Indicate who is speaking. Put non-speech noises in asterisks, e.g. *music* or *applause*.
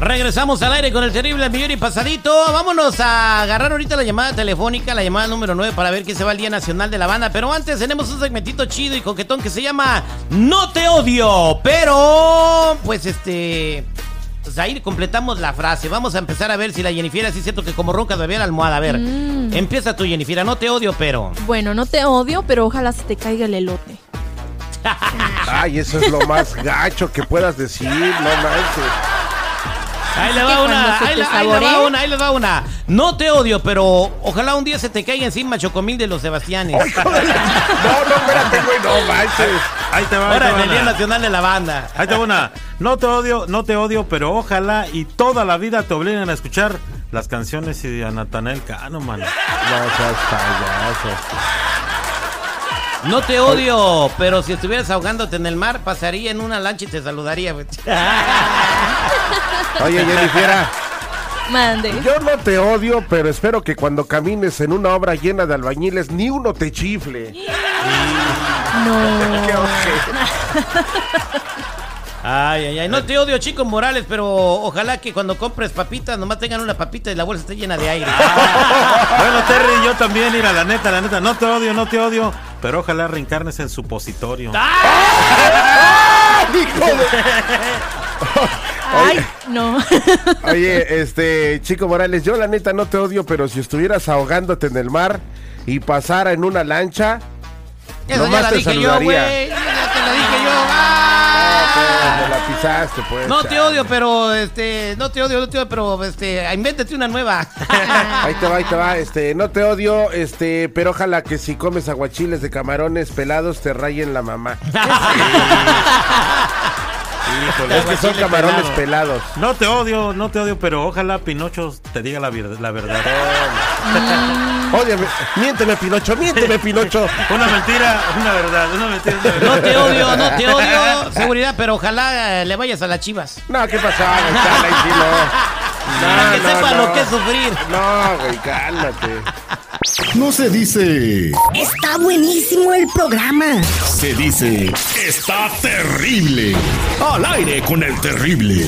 Speaker 1: Regresamos al aire con el terrible millón y pasadito. Vámonos a agarrar ahorita la llamada telefónica, la llamada número 9 para ver qué se va el Día Nacional de la Banda. Pero antes tenemos un segmentito chido y coquetón que se llama No te odio, pero pues este pues ahí completamos la frase. Vamos a empezar a ver si la Jennifer así siento que como ronca todavía la almohada. A ver,
Speaker 2: Mm.
Speaker 1: empieza tú, Jennifer. No te odio, pero.
Speaker 2: Bueno, no te odio, pero ojalá se te caiga el elote. *laughs* *laughs*
Speaker 3: Ay, eso es lo más gacho que puedas decir, no manches.
Speaker 1: Ahí le va una, ahí, le- ahí le va
Speaker 2: saboree.
Speaker 1: una, ahí le va una. No te odio, pero ojalá un día se te caiga encima Chocomil de los Sebastianes.
Speaker 3: No, no, espérate, güey, no manches.
Speaker 4: Ahí te va,
Speaker 1: Ahora
Speaker 4: te
Speaker 1: en
Speaker 4: va
Speaker 1: el Día
Speaker 4: una.
Speaker 1: Nacional de la Banda.
Speaker 4: Ahí te va una. No te odio, no te odio, pero ojalá y toda la vida te obliguen a escuchar las canciones de Natanael Cano, man.
Speaker 3: No seas payaso.
Speaker 1: No te odio, pero si estuvieras ahogándote en el mar, pasaría en una lancha y te saludaría. güey.
Speaker 3: Oye, Jennifer,
Speaker 2: Mande.
Speaker 3: yo no te odio, pero espero que cuando camines en una obra llena de albañiles, ni uno te chifle.
Speaker 2: No. *laughs*
Speaker 3: Qué.
Speaker 1: Ay, ay, ay. No te odio, chicos Morales, pero ojalá que cuando compres papitas nomás tengan una papita y la bolsa esté llena de aire. *laughs*
Speaker 4: Bueno, Terry, yo también, mira, la neta, la neta, no te odio, no te odio, pero ojalá reencarnes en supositorio.
Speaker 3: Hijo de- *laughs*
Speaker 2: Ay, no. *laughs*
Speaker 3: Oye, este, Chico Morales, yo la neta no te odio, pero si estuvieras ahogándote en el mar y pasara en una lancha,
Speaker 1: Eso ya
Speaker 3: nomás
Speaker 1: la
Speaker 3: te
Speaker 1: dije yo,
Speaker 3: saludaría.
Speaker 1: güey. Ya te la dije yo.
Speaker 3: Pues.
Speaker 1: No te odio, pero este, no te odio, no te odio, pero este, invéntate una nueva. *laughs*
Speaker 3: Ahí te va, ahí te va, este, no te odio, este, pero ojalá que si comes aguachiles de camarones pelados te rayen la mamá. *laughs*
Speaker 4: Híjole.
Speaker 3: Es que son camarones
Speaker 1: pelado.
Speaker 3: pelados.
Speaker 4: No te odio, no te odio, pero ojalá Pinocho te diga la, la verdad.
Speaker 3: Ódiame, miénteme Pinocho, miénteme Pinocho. *laughs*
Speaker 4: Una mentira, una verdad, una mentira, una verdad.
Speaker 1: No te odio, no te odio, *laughs* seguridad, pero ojalá eh, le vayas a las chivas.
Speaker 3: No, ¿qué pasó? Gonzalo? Ahí sí no. *laughs*
Speaker 1: Para que
Speaker 3: no,
Speaker 1: sepa
Speaker 3: no.
Speaker 1: lo que es sufrir.
Speaker 3: No, güey, cálmate.
Speaker 5: No se dice.
Speaker 6: Está buenísimo el programa.
Speaker 5: Se dice. Está terrible. Al aire con el terrible.